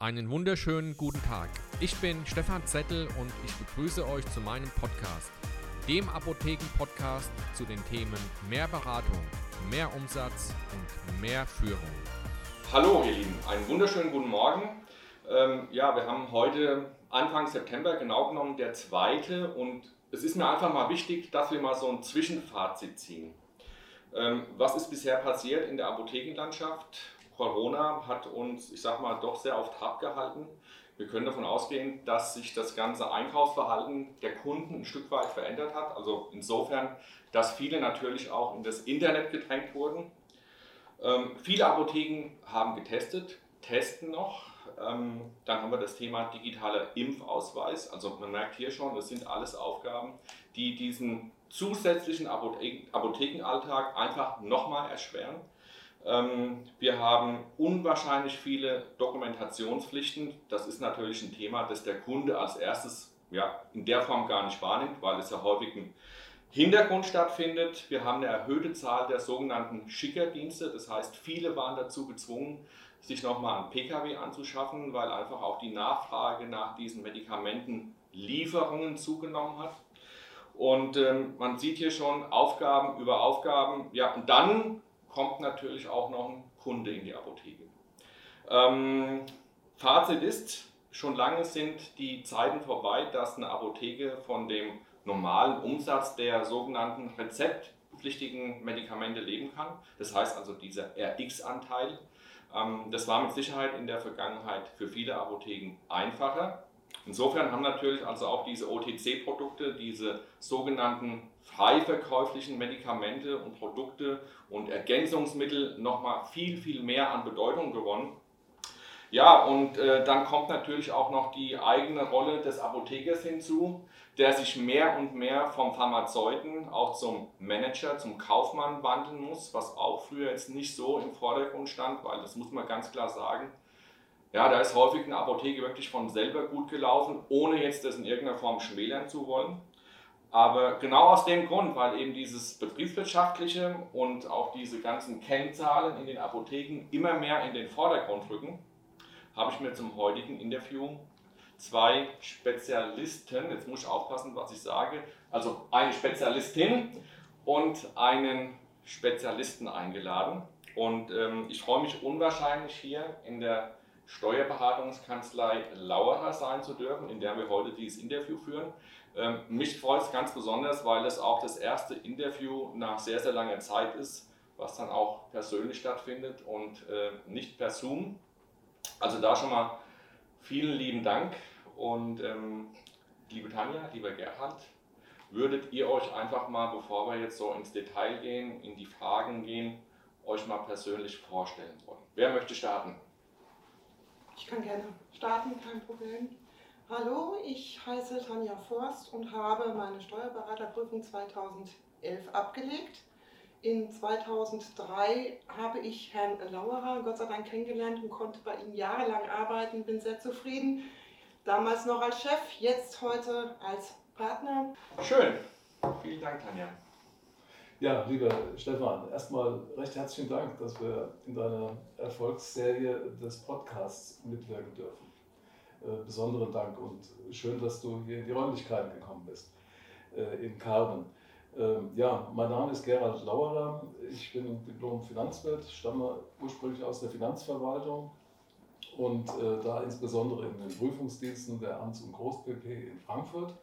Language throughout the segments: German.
Einen wunderschönen guten Tag. Ich bin Stefan Zettel und ich begrüße euch zu meinem Podcast, dem Apotheken-Podcast zu den Themen mehr Beratung, mehr Umsatz und mehr Führung. Hallo ihr Lieben, einen wunderschönen guten Morgen. Ähm, ja, wir haben heute Anfang September genau genommen der zweite und es ist mir einfach mal wichtig, dass wir mal so ein Zwischenfazit ziehen. Ähm, was ist bisher passiert in der Apothekenlandschaft? Corona hat uns, ich sag mal, doch sehr auf Trab gehalten. Wir können davon ausgehen, dass sich das ganze Einkaufsverhalten der Kunden ein Stück weit verändert hat. Also insofern, dass viele natürlich auch in das Internet gedrängt wurden. Ähm, viele Apotheken haben getestet, testen noch. Ähm, dann haben wir das Thema digitaler Impfausweis. Also man merkt hier schon, das sind alles Aufgaben, die diesen zusätzlichen Apothekenalltag einfach nochmal erschweren. Ähm, wir haben unwahrscheinlich viele Dokumentationspflichten. Das ist natürlich ein Thema, das der Kunde als erstes ja, in der Form gar nicht wahrnimmt, weil es ja häufig im Hintergrund stattfindet. Wir haben eine erhöhte Zahl der sogenannten Schickerdienste. Das heißt, viele waren dazu gezwungen, sich nochmal einen Pkw anzuschaffen, weil einfach auch die Nachfrage nach diesen Medikamentenlieferungen zugenommen hat. Und ähm, man sieht hier schon Aufgaben über Aufgaben. Ja, und dann kommt natürlich auch noch ein Kunde in die Apotheke. Ähm, Fazit ist, schon lange sind die Zeiten vorbei, dass eine Apotheke von dem normalen Umsatz der sogenannten rezeptpflichtigen Medikamente leben kann. Das heißt also dieser RX-Anteil. Ähm, das war mit Sicherheit in der Vergangenheit für viele Apotheken einfacher. Insofern haben natürlich also auch diese OTC-Produkte, diese sogenannten frei verkäuflichen Medikamente und Produkte und Ergänzungsmittel nochmal viel, viel mehr an Bedeutung gewonnen. Ja, und äh, dann kommt natürlich auch noch die eigene Rolle des Apothekers hinzu, der sich mehr und mehr vom Pharmazeuten auch zum Manager, zum Kaufmann wandeln muss, was auch früher jetzt nicht so im Vordergrund stand, weil das muss man ganz klar sagen, ja, da ist häufig eine Apotheke wirklich von selber gut gelaufen, ohne jetzt das in irgendeiner Form schmälern zu wollen. Aber genau aus dem Grund, weil eben dieses betriebswirtschaftliche und auch diese ganzen Kennzahlen in den Apotheken immer mehr in den Vordergrund rücken, habe ich mir zum heutigen Interview zwei Spezialisten, jetzt muss ich aufpassen, was ich sage, also eine Spezialistin und einen Spezialisten eingeladen. Und ähm, ich freue mich unwahrscheinlich hier in der Steuerberatungskanzlei Lauerer sein zu dürfen, in der wir heute dieses Interview führen. Ähm, mich freut es ganz besonders, weil es auch das erste Interview nach sehr, sehr langer Zeit ist, was dann auch persönlich stattfindet und äh, nicht per Zoom. Also da schon mal vielen lieben Dank und ähm, liebe Tanja, lieber Gerhard, würdet ihr euch einfach mal, bevor wir jetzt so ins Detail gehen, in die Fragen gehen, euch mal persönlich vorstellen wollen? Wer möchte starten? Ich kann gerne starten, kein Problem. Hallo, ich heiße Tanja Forst und habe meine Steuerberaterprüfung 2011 abgelegt. In 2003 habe ich Herrn Lauerer Gott sei Dank kennengelernt und konnte bei ihm jahrelang arbeiten, bin sehr zufrieden. Damals noch als Chef, jetzt heute als Partner. Schön. Vielen Dank, Tanja. Ja, lieber Stefan, erstmal recht herzlichen Dank, dass wir in deiner Erfolgsserie des Podcasts mitwirken dürfen. Äh, besonderen Dank und schön, dass du hier in die Räumlichkeiten gekommen bist, äh, in Carmen. Ähm, ja, mein Name ist Gerald Lauerer, ich bin Diplom-Finanzwirt, stamme ursprünglich aus der Finanzverwaltung und äh, da insbesondere in den Prüfungsdiensten der Amts- und Groß-PP in Frankfurt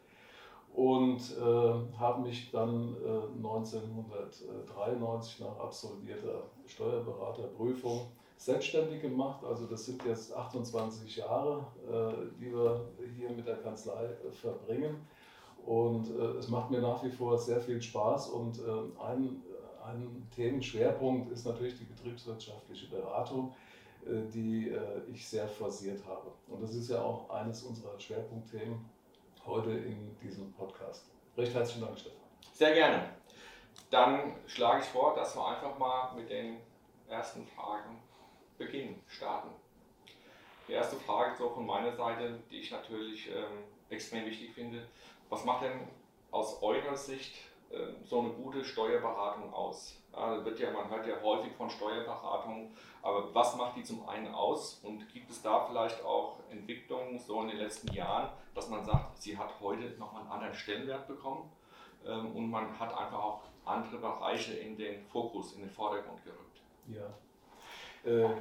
und äh, habe mich dann äh, 1993 nach absolvierter Steuerberaterprüfung selbstständig gemacht. Also das sind jetzt 28 Jahre, äh, die wir hier mit der Kanzlei äh, verbringen. Und äh, es macht mir nach wie vor sehr viel Spaß und ein, ein Themenschwerpunkt ist natürlich die betriebswirtschaftliche Beratung die ich sehr forciert habe. Und das ist ja auch eines unserer Schwerpunktthemen heute in diesem Podcast. Recht herzlichen Dank, Stefan. Sehr gerne. Dann schlage ich vor, dass wir einfach mal mit den ersten Fragen beginnen, starten. Die erste Frage so von meiner Seite, die ich natürlich ähm, extrem wichtig finde. Was macht denn aus eurer Sicht ähm, so eine gute Steuerberatung aus? Ja, wird ja, man hört ja häufig von Steuerberatung, aber was macht die zum einen aus und gibt es da vielleicht auch Entwicklungen so in den letzten Jahren, dass man sagt, sie hat heute nochmal einen anderen Stellenwert bekommen ähm, und man hat einfach auch andere Bereiche in den Fokus, in den Vordergrund gerückt? Ja,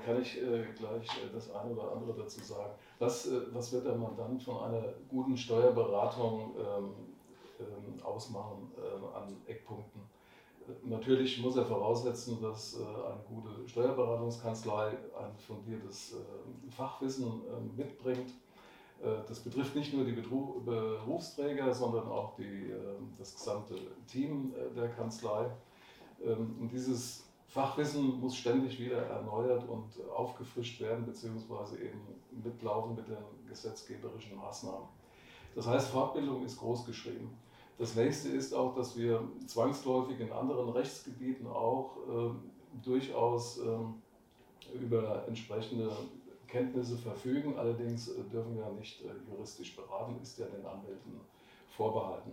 kann ich äh, gleich äh, das eine oder andere dazu sagen. Was, was wird der Mandant von einer guten Steuerberatung ähm, ähm, ausmachen an Eckpunkten? Natürlich muss er voraussetzen, dass eine gute Steuerberatungskanzlei ein fundiertes Fachwissen mitbringt. Das betrifft nicht nur die Berufsträger, sondern auch die, das gesamte Team der Kanzlei. Ähm, dieses Fachwissen muss ständig wieder erneuert und aufgefrischt werden, beziehungsweise eben mitlaufen mit den gesetzgeberischen Maßnahmen. Das heißt, Fortbildung ist groß geschrieben. Das nächste ist auch, dass wir zwangsläufig in anderen Rechtsgebieten auch äh, durchaus äh, über entsprechende Kenntnisse verfügen. Allerdings äh, dürfen wir nicht äh, juristisch beraten, ist ja den Anwälten vorbehalten.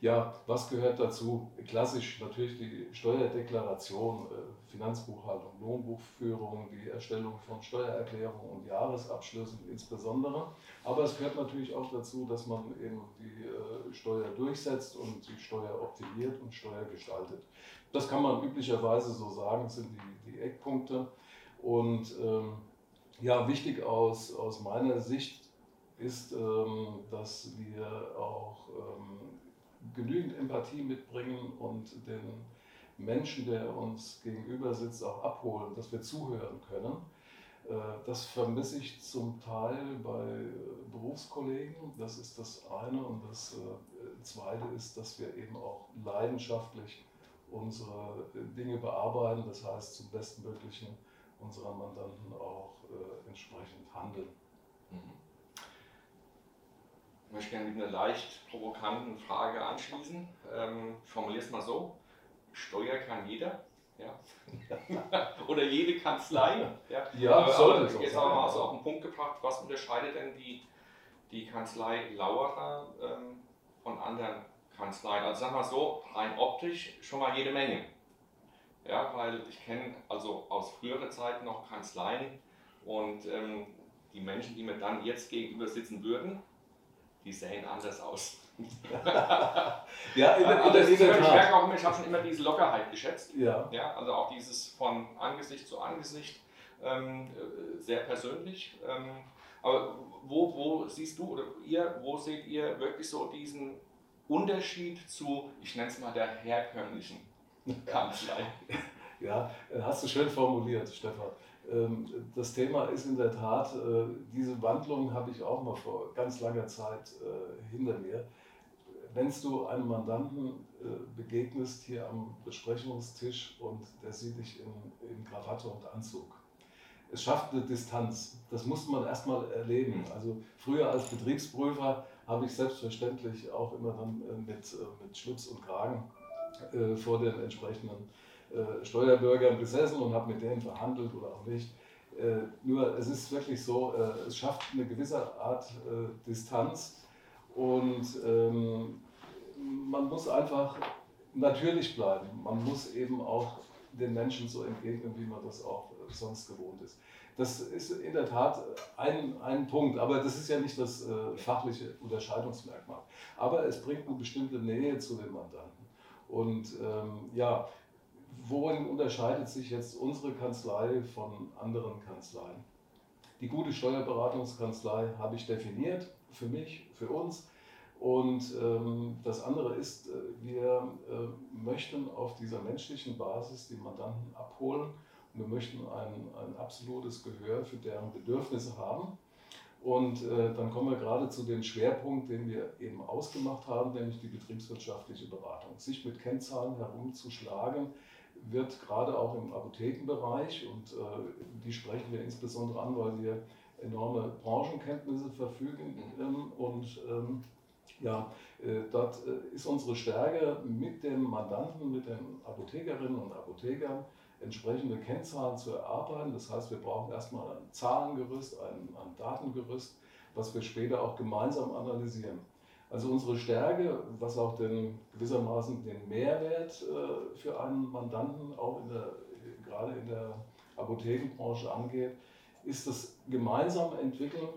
Ja, was gehört dazu? Klassisch natürlich die Steuerdeklaration, äh, Finanzbuchhaltung, Lohnbuchführung, die Erstellung von Steuererklärungen und Jahresabschlüssen insbesondere. Aber es gehört natürlich auch dazu, dass man eben die äh, Steuer durchsetzt und die Steuer optimiert und Steuer gestaltet. Das kann man üblicherweise so sagen, sind die, die Eckpunkte. Und ähm, ja, wichtig aus, aus meiner Sicht ist, ähm, dass wir auch ähm, genügend Empathie mitbringen und den Menschen, der uns gegenüber sitzt, auch abholen, dass wir zuhören können. Äh, das vermisse ich zum Teil bei Berufskollegen. Das ist das eine. Und das äh, zweite ist, dass wir eben auch leidenschaftlich unsere Dinge bearbeiten. Das heißt, zum bestmöglichen unserer Mandanten auch äh, entsprechend handeln. Mhm. Ich möchte gerne mit einer leicht provokanten Frage anschließen. Ähm, ich formuliere es mal so: Steuer kann jeder. Ja. Oder jede Kanzlei. Ja, ja aber, aber jetzt haben wir mal so auf den Punkt gebracht, was unterscheidet denn die, die Kanzlei Lauerer ähm, von anderen Kanzleien? Also sagen wir so, rein optisch schon mal jede Menge. Ja, weil ich kenne also aus früheren Zeiten noch Kanzleien und ähm, die Menschen, die mir dann jetzt gegenüber sitzen würden, die sehen anders aus. ja, in, in, in der, ich merke auch immer, ich habe schon immer diese Lockerheit geschätzt. Ja. ja. Also auch dieses von Angesicht zu Angesicht, ähm, äh, sehr persönlich. Ähm, aber wo, wo siehst du oder ihr, wo seht ihr wirklich so diesen Unterschied zu, ich nenne es mal der herkömmlichen Kanzlei? Ja, hast du schön formuliert, Stefan. Ähm, das Thema ist in der Tat, äh, diese Wandlung habe ich auch mal vor ganz langer Zeit äh, hinter mir. Wenn du einem Mandanten äh, begegnest hier am Besprechungstisch und der sieht dich in, in Krawatte und Anzug, es schafft eine Distanz. Das muss man erstmal erleben. Also früher als Betriebsprüfer habe ich selbstverständlich auch immer dann mit, mit Schlips und Kragen vor den entsprechenden äh, Steuerbürgern besessen und habe mit denen verhandelt oder auch nicht. Äh, nur es ist wirklich so, äh, es schafft eine gewisse Art Distanz und ähm, man muss einfach natürlich bleiben. Man muss eben auch den Menschen so entgegnen, wie man das auch sonst gewohnt ist. Das ist in der Tat ein, ein Punkt, aber das ist ja nicht das äh, fachliche Unterscheidungsmerkmal. Aber es bringt eine bestimmte Nähe zu den Mandanten. Und ähm, ja, worin unterscheidet sich jetzt unsere Kanzlei von anderen Kanzleien? Die gute Steuerberatungskanzlei habe ich definiert für mich, für uns. Und ähm, das andere ist, äh, wir äh, möchten auf dieser menschlichen Basis die Mandanten abholen und wir möchten ein, ein absolutes Gehör für deren Bedürfnisse haben. Und äh, dann kommen wir gerade zu dem Schwerpunkt, den wir eben ausgemacht haben, nämlich die betriebswirtschaftliche Beratung. Sich mit Kennzahlen herumzuschlagen, wird gerade auch im Apothekenbereich, und äh, die sprechen wir insbesondere an, weil wir enorme Branchenkenntnisse verfügen. Ähm, und ähm, ja, äh, dort äh, ist unsere Stärke mit dem Mandanten, mit den Apothekerinnen und Apothekern, entsprechende Kennzahlen zu erarbeiten. Das heißt, wir brauchen erstmal ein Zahlengerüst, ein, ein Datengerüst, was wir später auch gemeinsam analysieren. Also unsere Stärke, was auch den, gewissermaßen den Mehrwert äh, für einen Mandanten auch in der, gerade in der Apothekenbranche angeht, ist das gemeinsame Entwickeln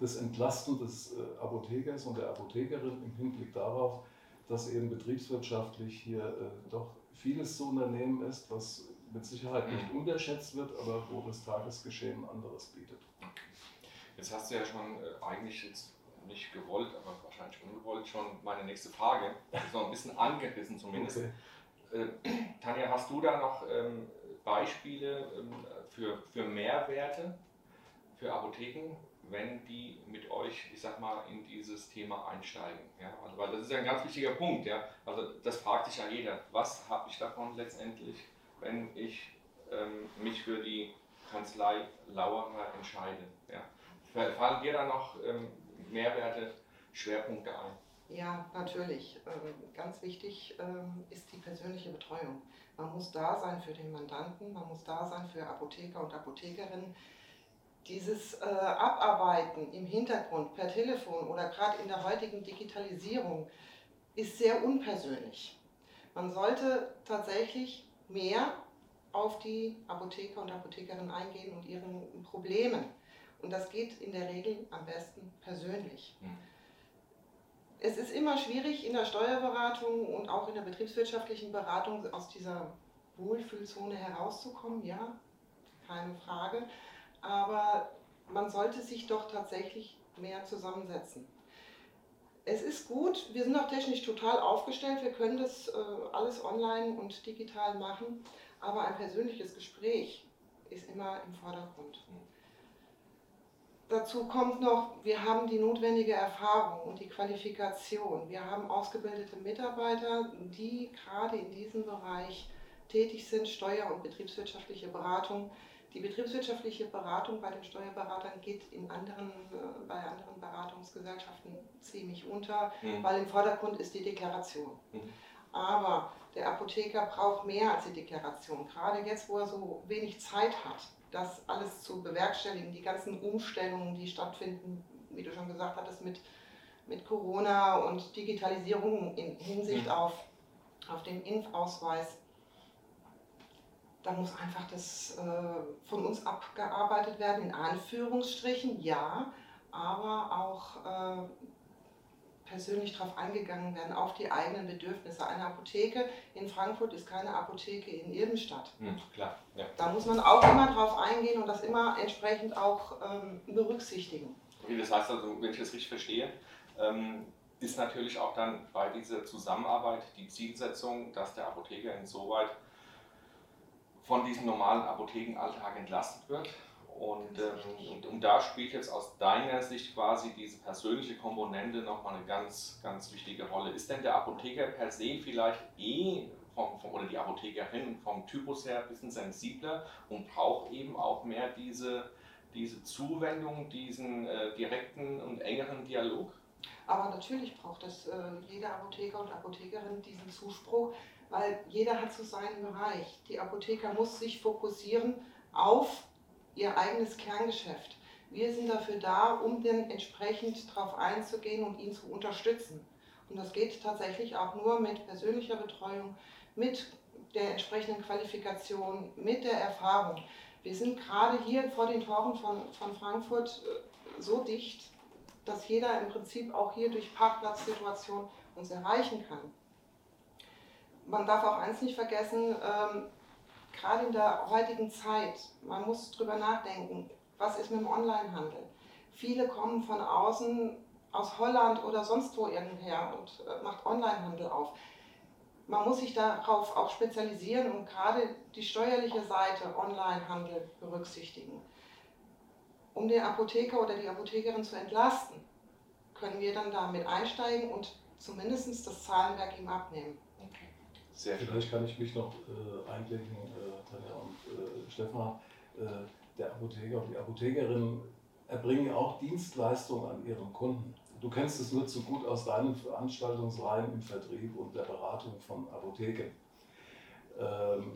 des Entlasten des äh, Apothekers und der Apothekerin im Hinblick darauf, dass eben betriebswirtschaftlich hier äh, doch vieles zu unternehmen ist, was mit Sicherheit nicht unterschätzt wird, aber wo das Tagesgeschehen anderes bietet. Jetzt hast du ja schon eigentlich jetzt nicht gewollt, aber wahrscheinlich ungewollt schon meine nächste Frage, so ein bisschen angerissen zumindest. Okay. Äh, Tanja, hast du da noch ähm, Beispiele ähm, für, für Mehrwerte für Apotheken, wenn die mit euch, ich sag mal, in dieses Thema einsteigen? Ja? Also, weil das ist ja ein ganz wichtiger Punkt. Ja? Also das fragt sich ja jeder. Was habe ich davon letztendlich, wenn ich ähm, mich für die Kanzlei Lauerer entscheide? Ja? Fallen dir da noch ähm, Mehrwerte, Schwerpunkte ein? Ja, natürlich. Ähm, ganz wichtig ähm, ist die persönliche Betreuung. Man muss da sein für den Mandanten, man muss da sein für Apotheker und Apothekerinnen. Dieses äh, Abarbeiten im Hintergrund per Telefon oder gerade in der heutigen Digitalisierung ist sehr unpersönlich. Man sollte tatsächlich mehr auf die Apotheker und Apothekerinnen eingehen und ihren Problemen. Und das geht in der Regel am besten persönlich. Mhm. Es ist immer schwierig in der Steuerberatung und auch in der betriebswirtschaftlichen Beratung aus dieser Wohlfühlzone herauszukommen, ja, keine Frage. Aber man sollte sich doch tatsächlich mehr zusammensetzen. Es ist gut, wir sind auch technisch total aufgestellt, wir können das äh, alles online und digital machen, aber ein persönliches Gespräch ist immer im Vordergrund. Dazu kommt noch, wir haben die notwendige Erfahrung und die Qualifikation. Wir haben ausgebildete Mitarbeiter, die gerade in diesem Bereich tätig sind, Steuer- und betriebswirtschaftliche Beratung. Die betriebswirtschaftliche Beratung bei den Steuerberatern geht in anderen, äh, bei anderen Beratungsgesellschaften ziemlich unter, mhm. weil im Vordergrund ist die Deklaration. Mhm. Aber der Apotheker braucht mehr als die Deklaration. Gerade jetzt, wo er so wenig Zeit hat, das alles zu bewerkstelligen, die ganzen Umstellungen, die stattfinden, wie du schon gesagt hattest, mit, mit Corona und Digitalisierung in Hinsicht auf, auf den Impfausweis. Da muss einfach das äh, von uns abgearbeitet werden, in Anführungsstrichen, ja, aber auch äh, persönlich darauf eingegangen werden, auf die eigenen Bedürfnisse. Eine Apotheke in Frankfurt ist keine Apotheke in Irdenstadt. Hm, klar, ja. Da muss man auch immer darauf eingehen und das immer entsprechend auch ähm, berücksichtigen. Okay, das heißt also, wenn ich das richtig verstehe, ähm, ist natürlich auch dann bei dieser Zusammenarbeit die Zielsetzung, dass der Apotheker insoweit von diesem normalen Apothekenalltag entlastet wird und, ähm, und, da spielt jetzt aus deiner Sicht quasi diese persönliche Komponente nochmal eine ganz, ganz wichtige Rolle. Ist denn der Apotheker per se vielleicht eh vom, vom, oder die Apothekerin vom Typus her ein bisschen sensibler und braucht eben auch mehr diese, diese Zuwendung, diesen äh, direkten und engeren Dialog? Aber natürlich braucht es äh, jeder Apotheker und Apothekerin diesen Zuspruch, weil jeder hat so seinen Bereich. Die Apotheker muss sich fokussieren auf ihr eigenes Kerngeschäft. Wir sind dafür da, um dann entsprechend darauf einzugehen und ihn zu unterstützen. Und das geht tatsächlich auch nur mit persönlicher Betreuung, mit der entsprechenden Qualifikation, mit der Erfahrung. Wir sind gerade hier vor den Toren von, von Frankfurt äh, so dicht, dass jeder im Prinzip auch hier durch Parkplatzsituation uns erreichen kann. Man darf auch eins nicht vergessen, ähm, gerade in der heutigen Zeit, man muss drüber nachdenken, was ist mit dem Onlinehandel? Viele kommen von außen, aus Holland oder sonst wo irgendher und äh, macht Onlinehandel auf. Man muss sich darauf auch spezialisieren und gerade die steuerliche Seite Onlinehandel berücksichtigen. Um den Apotheker oder die Apothekerin zu entlasten, können wir dann damit einsteigen und zumindest das Zahlenwerk ihm abnehmen. Sehr Vielleicht kann ich mich noch äh, einblicken, äh, Tanja und äh, Stefan. Äh, der Apotheker und die Apothekerin erbringen auch Dienstleistungen an ihren Kunden. Du kennst es nur zu gut aus deinen Veranstaltungsreihen im Vertrieb und der Beratung von Apotheken. Ähm,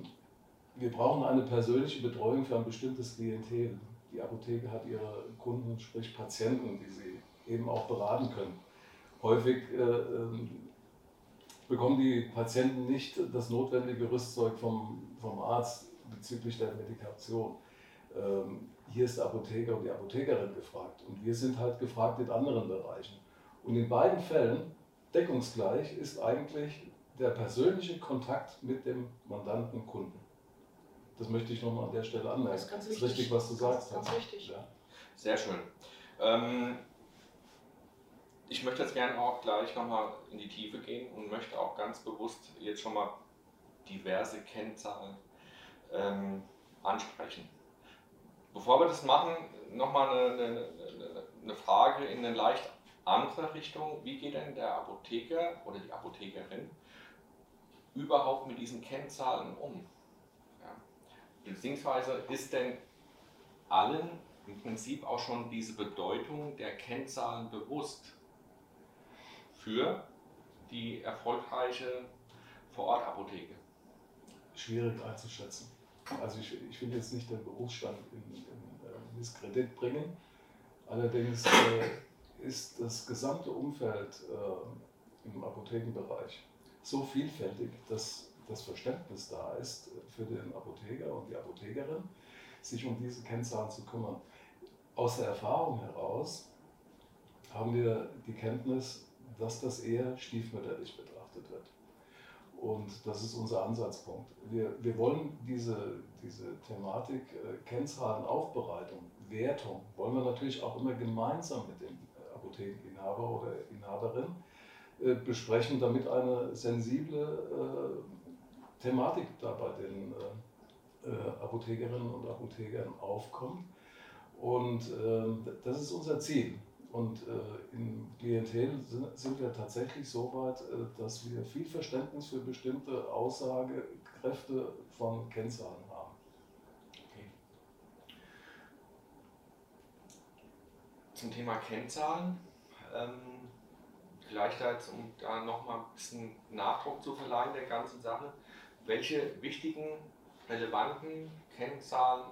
wir brauchen eine persönliche Betreuung für ein bestimmtes Klientel. Die Apotheke hat ihre Kunden, sprich Patienten, die sie eben auch beraten können. häufig äh, ähm, bekommen die Patienten nicht das notwendige Rüstzeug vom, vom Arzt bezüglich der Medikation. Ähm, hier ist der Apotheker und die Apothekerin gefragt und wir sind halt gefragt in anderen Bereichen. Und in beiden Fällen deckungsgleich ist eigentlich der persönliche Kontakt mit dem Mandanten Kunden. Das möchte ich nochmal an der Stelle anmerken. Das ist, ganz wichtig. ist richtig, was du sagst. Ganz, ganz wichtig. Ja. Sehr schön. Ähm, ich möchte jetzt gerne auch gleich nochmal in die Tiefe gehen und möchte auch ganz bewusst jetzt schon mal diverse Kennzahlen ähm, ansprechen. Bevor wir das machen, nochmal eine, eine, eine Frage in eine leicht andere Richtung. Wie geht denn der Apotheker oder die Apothekerin überhaupt mit diesen Kennzahlen um? Ja. Beziehungsweise ist denn allen im Prinzip auch schon diese Bedeutung der Kennzahlen bewusst? Für die erfolgreiche Vorortapotheke? Schwierig einzuschätzen. Also ich, ich will jetzt nicht den Berufsstand in, in äh, Misskredit bringen. Allerdings äh, ist das gesamte Umfeld äh, im Apothekenbereich so vielfältig, dass das Verständnis da ist für den Apotheker und die Apothekerin, sich um diese Kennzahlen zu kümmern. Aus der Erfahrung heraus haben wir die Kenntnis, dass das eher stiefmütterlich betrachtet wird. Und das ist unser Ansatzpunkt. Wir, wir wollen diese, diese Thematik äh, Kennzahlen, Aufbereitung, Wertung, wollen wir natürlich auch immer gemeinsam mit dem Apothekeninhaber oder Inhaberin äh, besprechen, damit eine sensible äh, Thematik da bei den äh, äh Apothekerinnen und Apothekern aufkommt. Und ähm, das ist unser Ziel. Und äh, im Klientel sind, sind, wir tatsächlich so weit, äh, dass wir viel Verständnis für bestimmte Aussagekräfte von Kennzahlen haben. Okay. Zum Thema Kennzahlen, ähm, vielleicht als, um da nochmal ein bisschen Nachdruck zu verleihen der ganzen Sache, welche wichtigen, relevanten Kennzahlen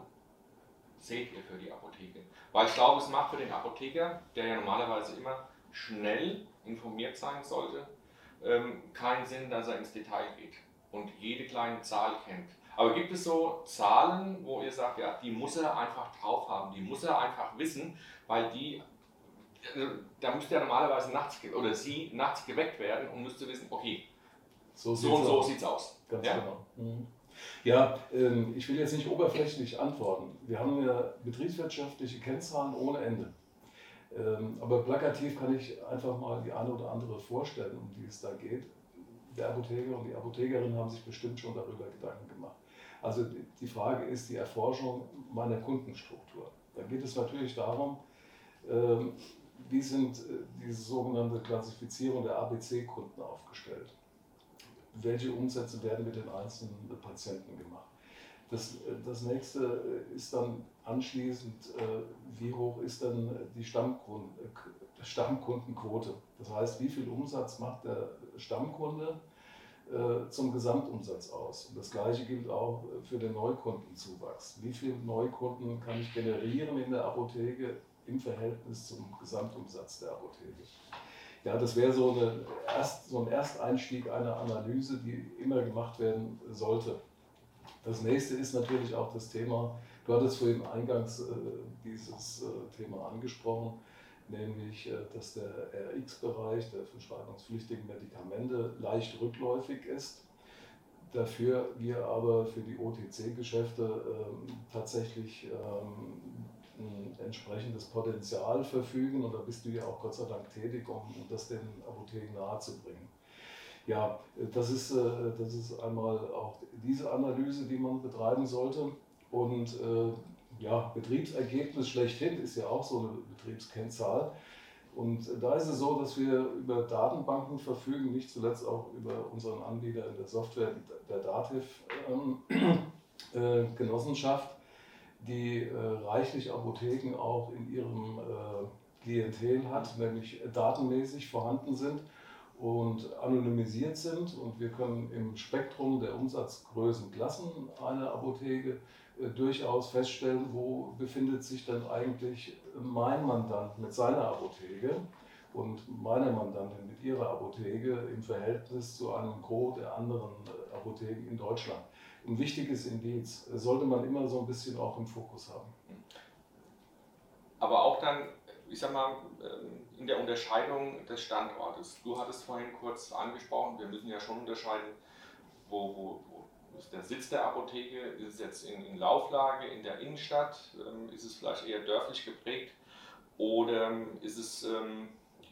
seht ihr für die Apotheke? Weil ich glaube, es macht für den Apotheker, der ja normalerweise immer schnell informiert sein sollte, ähm, keinen Sinn, dass er ins Detail geht und jede kleine Zahl kennt. Aber gibt es so Zahlen, wo ihr sagt, ja, die muss er einfach drauf haben, die muss er einfach wissen, weil die, also, da müsste er normalerweise nachts oder sie nachts geweckt werden und müsste wissen, okay, so, so und so sieht es aus. Ganz ja? genau. Mhm. Ja, ähm, ich will jetzt nicht oberflächlich antworten. Wir haben ja betriebswirtschaftliche Kennzahlen ohne Ende. Ähm, aber plakativ kann ich einfach mal die eine oder andere vorstellen, um die es da geht. Der Apotheker und die Apothekerin haben sich bestimmt schon darüber Gedanken gemacht. Also die Frage ist die Erforschung meiner Kundenstruktur. Da geht es natürlich darum, ähm, wie sind äh, diese sogenannte Klassifizierung der ABC-Kunden aufgestellt welche Umsätze werden mit den einzelnen Patienten gemacht. Das, das nächste ist dann anschließend, äh, wie hoch ist dann die Stammkunden, Stammkundenquote. Das heißt, wie viel Umsatz macht der Stammkunde äh, zum Gesamtumsatz aus. Und das gleiche gilt auch für den Neukundenzuwachs. Wie viele Neukunden kann ich generieren in der Apotheke im Verhältnis zum Gesamtumsatz der Apotheke? Ja, das wäre so, Erst, so ein Ersteinstieg einer Analyse, die immer gemacht werden sollte. Das nächste ist natürlich auch das Thema, du hattest vorhin eingangs äh, dieses äh, Thema angesprochen, nämlich, äh, dass der RX-Bereich der verschreibungspflichtigen Medikamente leicht rückläufig ist. Dafür wir aber für die OTC-Geschäfte ähm, tatsächlich ähm, ein entsprechendes Potenzial verfügen und da bist du ja auch Gott sei Dank tätig, um das den Apotheken nahezubringen. Ja, das ist, äh, das ist einmal auch diese Analyse, die man betreiben sollte. Und äh, ja, Betriebsergebnis schlechthin ist ja auch so eine Betriebskennzahl. Und da ist es so, dass wir über Datenbanken verfügen, nicht zuletzt auch über unseren Anbieter in der Software, der Dativ-Genossenschaft. Die äh, reichlich Apotheken auch in ihrem äh, Klientel hat, nämlich datenmäßig vorhanden sind und anonymisiert sind. Und wir können im Spektrum der Umsatzgrößenklassen einer Apotheke äh, durchaus feststellen, wo befindet sich denn eigentlich mein Mandant mit seiner Apotheke. und meine Mandantin mit ihrer Apotheke im Verhältnis zu einem Gros der anderen äh, Apotheken in Deutschland. Ein wichtiges Indiz sollte man immer so ein bisschen auch im Fokus haben. Aber auch dann, ich sag mal, ähm, in der Unterscheidung des Standortes. Du hattest vorhin kurz angesprochen, wir müssen ja schon unterscheiden, wo, wo, wo ist der Sitz der Apotheke? Ist es jetzt in, in Lauflage, in der Innenstadt? Ähm, ist es vielleicht eher dörflich geprägt? Oder ist es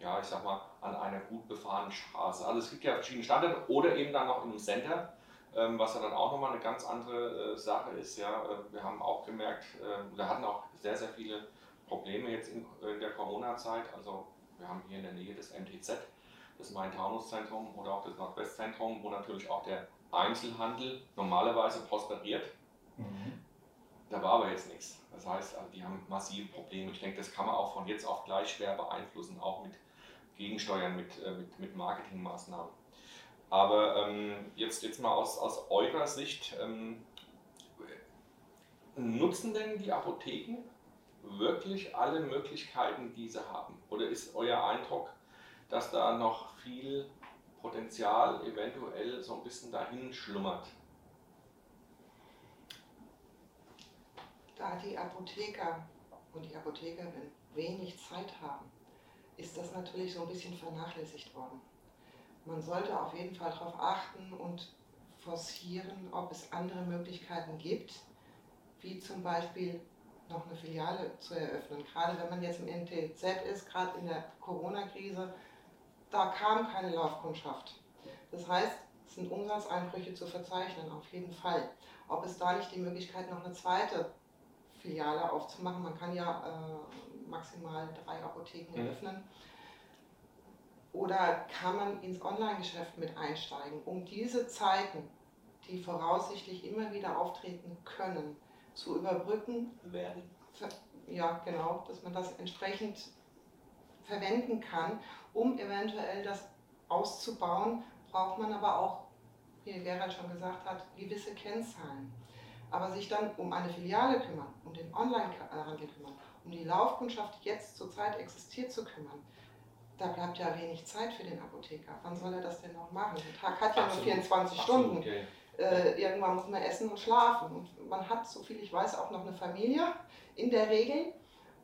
ja, ich sag mal, an einer gut befahrenen Straße. Also es gibt ja verschiedene Standorte oder eben dann noch in einem Center, ähm, was ja dann auch nochmal eine ganz andere äh, Sache ist. Ja. Äh, wir haben auch gemerkt, äh, wir hatten auch sehr, sehr viele Probleme jetzt in, in der Corona-Zeit. Also wir haben hier in der Nähe das MTZ, das Main-Taunus-Zentrum oder auch das Nordwestzentrum, wo natürlich auch der Einzelhandel normalerweise prosperiert. Mhm. Da war aber jetzt nichts. Das heißt, also die haben massive Probleme. Ich denke, das kann man auch von jetzt auf gleich schwer beeinflussen, auch mit gegensteuern mit, äh, mit, mit Marketingmaßnahmen. Aber ähm, jetzt, jetzt mal aus, aus eurer Sicht, ähm, nutzen denn die Apotheken wirklich alle Möglichkeiten, die sie haben? Oder ist euer Eindruck, dass da noch viel Potenzial eventuell so ein bisschen dahin schlummert? Da die Apotheker und die Apothekerinnen wenig Zeit haben, ist das natürlich so ein bisschen vernachlässigt worden. Man sollte auf jeden Fall darauf achten und forcieren, ob es andere Möglichkeiten gibt, wie zum Beispiel noch eine Filiale zu eröffnen. Gerade wenn man jetzt im NTZ ist, gerade in der Corona-Krise, da kam keine Laufkundschaft. Das heißt, es sind Umsatzeinbrüche zu verzeichnen, auf jeden Fall. Ob es da nicht die Möglichkeit noch eine zweite Filiale aufzumachen, man kann ja äh, maximal drei Apotheken mhm. eröffnen? Oder kann man ins Online-Geschäft mit einsteigen, um diese Zeiten, die voraussichtlich immer wieder auftreten können, zu überbrücken? Werden. Ja, genau, dass man das entsprechend verwenden kann, um eventuell das auszubauen, braucht man aber auch, wie Gerald schon gesagt hat, gewisse Kennzahlen. Aber sich dann um eine Filiale kümmern, um den Online-Handel kümmern, um die Laufkundschaft jetzt zurzeit existiert zu kümmern, da bleibt ja wenig Zeit für den Apotheker. Wann soll er das denn noch machen? Der Tag hat ja Absolut. nur 24 Absolut, Stunden. Okay. Äh, irgendwann muss man essen und schlafen. Und man hat, so viel ich weiß, auch noch eine Familie in der Regel.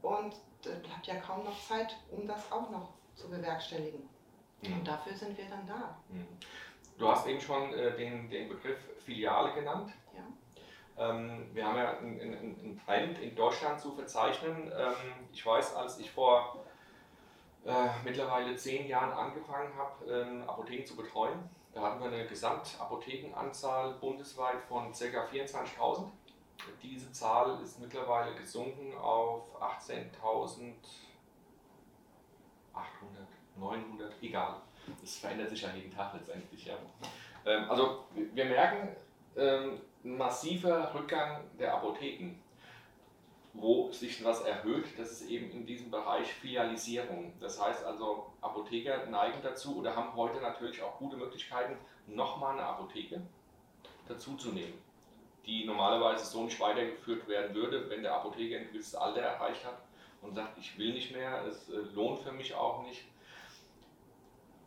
Und da bleibt ja kaum noch Zeit, um das auch noch zu bewerkstelligen. Mhm. Und dafür sind wir dann da. Mhm. Du hast eben schon äh, den, den Begriff Filiale genannt. Ähm, wir haben ja einen, einen, Trend in Deutschland zu verzeichnen. Ähm, ich weiß, als ich vor äh, mittlerweile zehn Jahren angefangen habe, ähm, Apotheken zu betreuen, da hatten wir eine Gesamtapothekenanzahl bundesweit von ca. 24.000. Diese Zahl ist mittlerweile gesunken auf 18.800, 900, egal. Das verändert sich ja jeden Tag letztendlich. Ja. Ähm, also wir merken, ähm, massiver Rückgang der Apotheken. Wo sich was erhöht, das ist eben in diesem Bereich Filialisierung. Das heißt also, Apotheker neigen dazu oder haben heute natürlich auch gute Möglichkeiten, nochmal eine Apotheke dazuzunehmen, die normalerweise so nicht weitergeführt werden würde, wenn der Apotheker ein gewisses Alter erreicht hat und sagt, ich will nicht mehr, es äh, lohnt für mich auch nicht.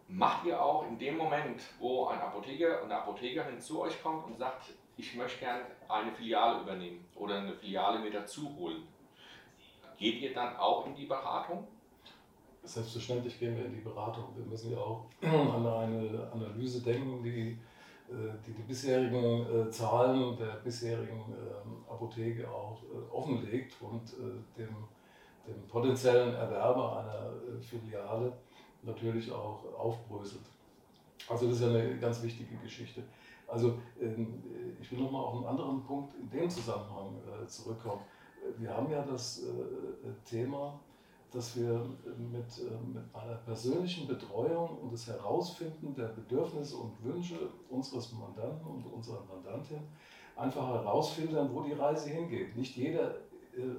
Macht ihr auch in dem Moment, wo ein Apotheker und eine Apothekerin zu euch kommt und sagt, ich möchte gerne eine Filiale übernehmen oder eine Filiale mir dazu holen. Geht ihr dann auch in die Beratung? Selbstverständlich gehen wir in die Beratung. Wir müssen ja auch an eine Analyse denken, die äh, die, die bisherigen äh, Zahlen der bisherigen ähm, Apotheke auch äh, offenlegt und dem, dem potenziellen Erwerber einer Filiale natürlich auch aufbröselt. Also das ist ja eine ganz wichtige Geschichte. Also ähm, ich will nochmal auf einen anderen Punkt in dem Zusammenhang äh, zurückkommen. Wir haben ja das äh, Thema, dass wir mit, äh, mit einer persönlichen Betreuung und das Herausfinden der Bedürfnisse und Wünsche unseres Mandanten und unserer Mandantin einfach herausfiltern, wo die Reise hingeht. Nicht jeder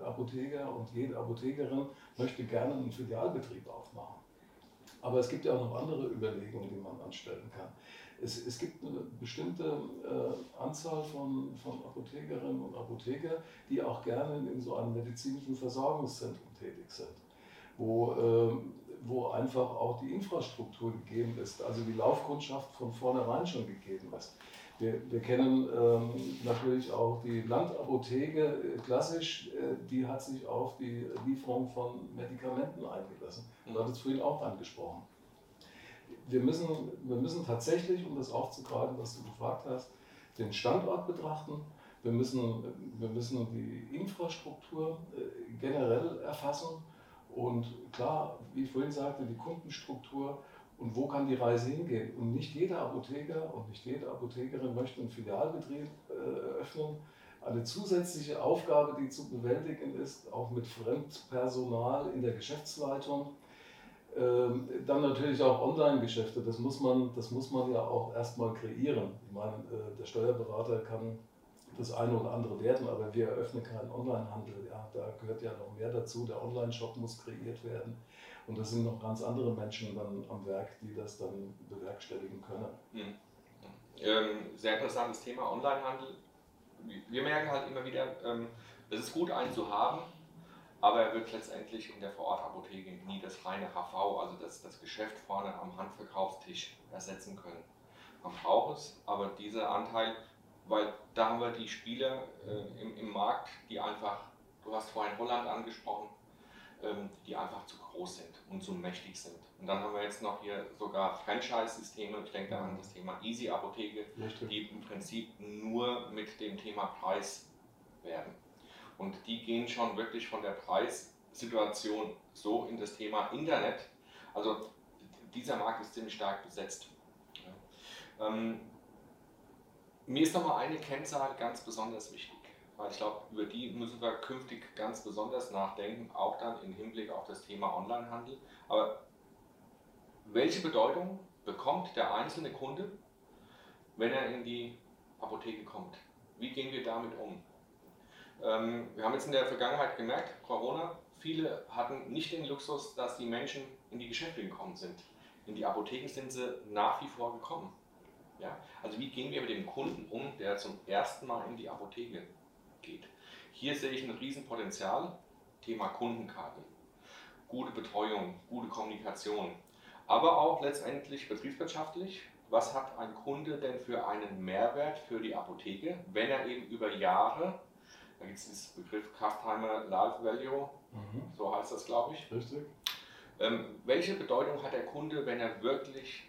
Apotheker und jede Apothekerin möchte gerne einen Filialbetrieb aufmachen. Aber es gibt ja auch noch andere Überlegungen, die man anstellen kann es, es gibt eine bestimmte äh, Anzahl von, von Apothekerinnen und Apotheker, die auch gerne in so einem medizinischen Versorgungszentrum tätig sind, wo äh, wo einfach auch die Infrastruktur gegeben ist, also die Laufkundschaft von vornherein schon gegeben ist. Wir, wir kennen ähm, natürlich auch die Landapotheke äh, klassisch, äh, die hat sich auf die Lieferung von Medikamenten eingelassen. Du hattest vorhin auch angesprochen. Wir müssen, wir müssen tatsächlich, um das aufzugreifen, was du gefragt hast, den Standort betrachten. Wir müssen, wir müssen die Infrastruktur äh, generell erfassen und klar, wie ich vorhin sagte, die Kundenstruktur und wo kann die Reise hingehen. Und nicht jeder Apotheker und nicht jede Apothekerin möchte einen Filialbetrieb äh, öffnen. Eine zusätzliche Aufgabe, die zu bewältigen ist, auch mit Fremdpersonal in der Geschäftsleitung. Ähm, dann natürlich auch Online-Geschäfte, das, muss man, das muss man ja auch erstmal kreieren. Ich meine, äh, der Steuerberater kann das eine oder andere werden, aber wir eröffnen keinen Online-Handel. Ja, da gehört ja noch mehr dazu. Der Online-Shop muss kreiert werden. Und das sind noch ganz andere Menschen dann am Werk, die das dann bewerkstelligen können. Mhm. Ähm, sehr interessantes Thema Onlinehandel. Wir merken halt immer wieder, ähm, es ist gut, einen zu haben, aber er wird letztendlich in der Vorortapotheke nie das reine HV, also das, das Geschäft vorne am Handverkaufstisch ersetzen können. Man braucht es, aber dieser Anteil, weil da haben wir die Spieler äh, im, im Markt, die einfach, du hast vorhin Holland angesprochen, ähm, die einfach zu groß sind und zu mächtig sind. Und dann haben wir jetzt noch hier sogar Franchise-Systeme, ich denke an das Thema Easy Apotheke, die im Prinzip nur mit dem Thema Preis werden. Und die gehen schon wirklich von der Preissituation so in das Thema Internet. Also dieser Markt ist ziemlich stark besetzt. Ja. Ähm, mir ist nochmal eine Kennzahl ganz besonders wichtig weil ich glaube, über die müssen wir künftig ganz besonders nachdenken, auch dann im Hinblick auf das Thema Onlinehandel. Aber welche Bedeutung bekommt der einzelne Kunde, wenn er in die Apotheke kommt? Wie gehen wir damit um? Ähm, wir haben jetzt in der Vergangenheit gemerkt, Corona, viele hatten nicht den Luxus, dass die Menschen in die Geschäfte gekommen sind. In die Apotheken sind sie nach wie vor gekommen. Ja? Also wie gehen wir mit dem Kunden um, der zum ersten Mal in die Apotheke geht. Hier sehe ich ein Riesenpotenzial, Thema Kundenkarte, gute Betreuung, gute Kommunikation, aber auch letztendlich betriebswirtschaftlich. Was hat ein Kunde denn für einen Mehrwert für die Apotheke, wenn er eben über Jahre, da gibt es diesen Begriff Customer Life Value, mhm. so heißt das glaube ich. Richtig. Ähm, welche Bedeutung hat der Kunde, wenn er wirklich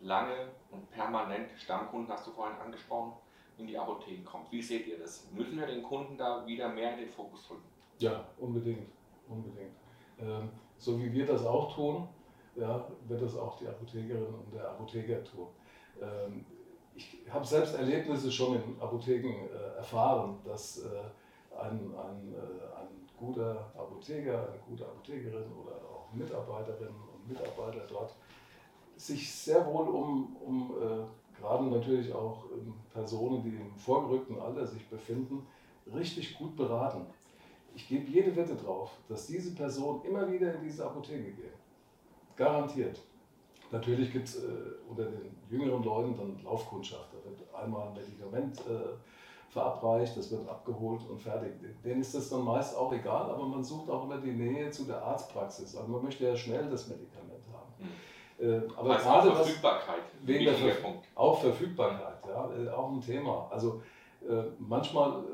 lange und permanent Stammkunden, hast du vorhin angesprochen, in die Apotheken kommt. Wie seht ihr das? Müssen wir den Kunden da wieder mehr in den Fokus drücken? Ja, unbedingt. unbedingt. Ähm, so wie wir das auch tun, ja, wird das auch die Apothekerin und der Apotheker tun. Ähm, ich habe selbst Erlebnisse schon in Apotheken äh, erfahren, dass äh, ein, ein, äh, ein guter Apotheker, eine gute Apothekerin oder auch Mitarbeiterinnen und Mitarbeiter dort sich sehr wohl um, um äh, gerade natürlich auch ähm, Personen, die im vorgerückten Alter sich befinden, richtig gut beraten. Ich gebe jede Wette drauf, dass diese Personen immer wieder in diese Apotheke gehen. Garantiert. Natürlich gibt es äh, unter den jüngeren Leuten dann Laufkundschaft. Da wird einmal ein Medikament äh, verabreicht, das wird abgeholt und fertig. Denen ist das dann meist auch egal, aber man sucht auch immer die Nähe zu der Arztpraxis. Also man möchte ja schnell das Medikament haben. Mhm. Äh, aber also gerade Verfügbarkeit. Wegen der Ver Punkt. Auch Verfügbarkeit, ja, äh, auch ein Thema. Also äh, manchmal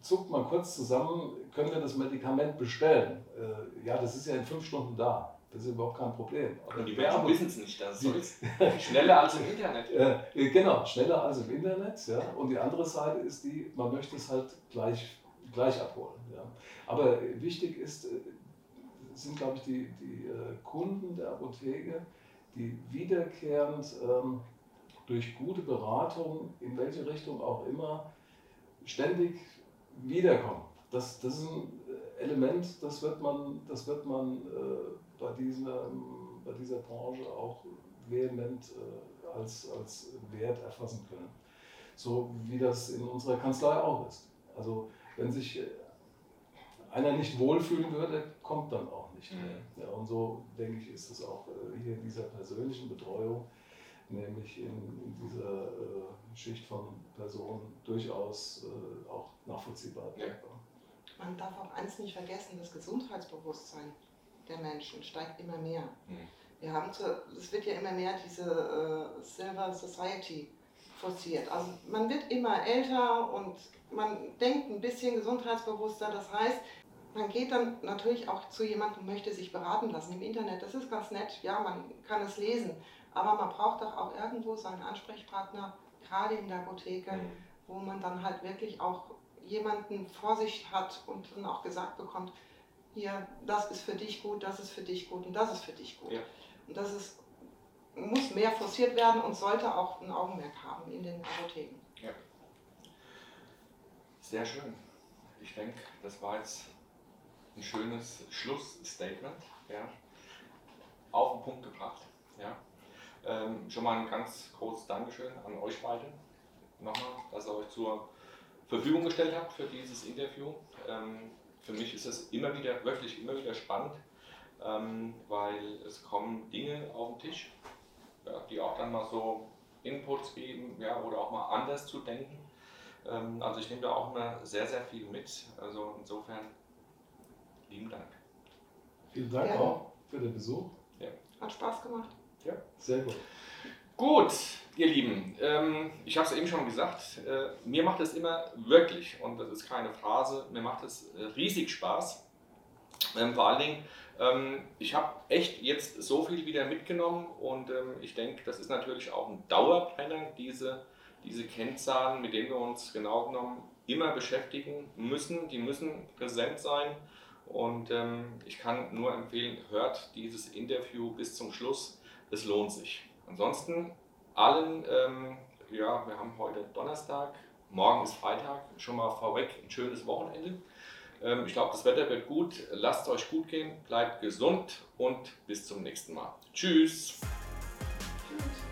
zuckt man kurz zusammen, können wir das Medikament bestellen? Ja, das ist ja in fünf Stunden da. Das ist überhaupt kein Problem. Aber die Menschen wissen es nicht, dass es so ist. schneller als im Internet. Äh, genau, schneller als im Internet. Ja. Und die andere Seite ist die, man möchte es halt gleich, gleich abholen. Ja. Aber wichtig ist, sind, glaube ich, die, die Kunden der Apotheke, die wiederkehrend ähm, durch gute Beratung, in welche Richtung auch immer, ständig wiederkommen. Das, das ist ein Element, das wird man, das wird man äh, bei, dieser, bei dieser Branche auch vehement äh, als, als Wert erfassen können. So wie das in unserer Kanzlei auch ist. Also wenn sich einer nicht wohlfühlen würde, kommt dann auch nicht mehr. Mhm. Ja, und so denke ich, ist es auch äh, hier in dieser persönlichen Betreuung, nämlich in, in dieser äh, Schicht von Personen durchaus äh, auch nachvollziehbar. Ja. Man darf auch eins nicht vergessen, das Gesundheitsbewusstsein. Der Menschen steigt immer mehr. Mhm. Wir haben zu, es wird ja immer mehr diese äh, Silver Society forciert. Also man wird immer älter und man denkt ein bisschen gesundheitsbewusster. Das heißt, man geht dann natürlich auch zu jemandem und möchte sich beraten lassen im Internet. Das ist ganz nett, ja, man kann es lesen. Aber man braucht doch auch irgendwo seinen Ansprechpartner, gerade in der Apotheke, Mhm. wo man dann halt wirklich auch jemanden vor sich hat und dann auch gesagt bekommt, hier, das ist für dich gut, das ist für dich gut und das ist für dich gut. Ja. Und das ist, muss mehr forciert werden und sollte auch ein Augenmerk haben in den Apotheken. Sehr schön. Ich denke, das war jetzt ein schönes Schlussstatement. Ja. Auf den Punkt gebracht. Ja. Ähm, schon mal ein ganz großes Dankeschön an euch beide. Nochmal, dass ihr euch zur Verfügung gestellt habt für dieses Interview. Ähm, für mich ist es immer wieder, wirklich immer wieder spannend, ähm, weil es kommen Dinge auf den Tisch, ja, die auch dann mal so Inputs geben ja, oder auch mal anders zu denken. Ähm, also ich nehme da auch immer sehr, sehr viel mit. Also insofern lieben Dank. Vielen Dank Gerne. auch für den Besuch. Hat Spaß gemacht. Sehr gut. Gut, ihr Lieben, ähm, ich habe es eben schon gesagt, äh, mir macht es immer wirklich, und das ist keine Phrase, mir macht es äh, riesig Spaß. Ähm, vor allen Dingen, ähm, ich habe echt jetzt so viel wieder mitgenommen und ähm, ich denke, das ist natürlich auch ein Dauerbrenner, diese, diese Kennzahlen, mit denen wir uns genau genommen immer beschäftigen müssen. Die müssen präsent sein und ähm, ich kann nur empfehlen, hört dieses Interview bis zum Schluss, es lohnt sich. Ansonsten allen, ähm, ja, wir haben heute Donnerstag, morgen ist Freitag, schon mal vorweg ein schönes Wochenende. Ähm, ich glaube, das Wetter wird gut, lasst euch gut gehen, bleibt gesund und bis zum nächsten Mal. Tschüss! Tschüss.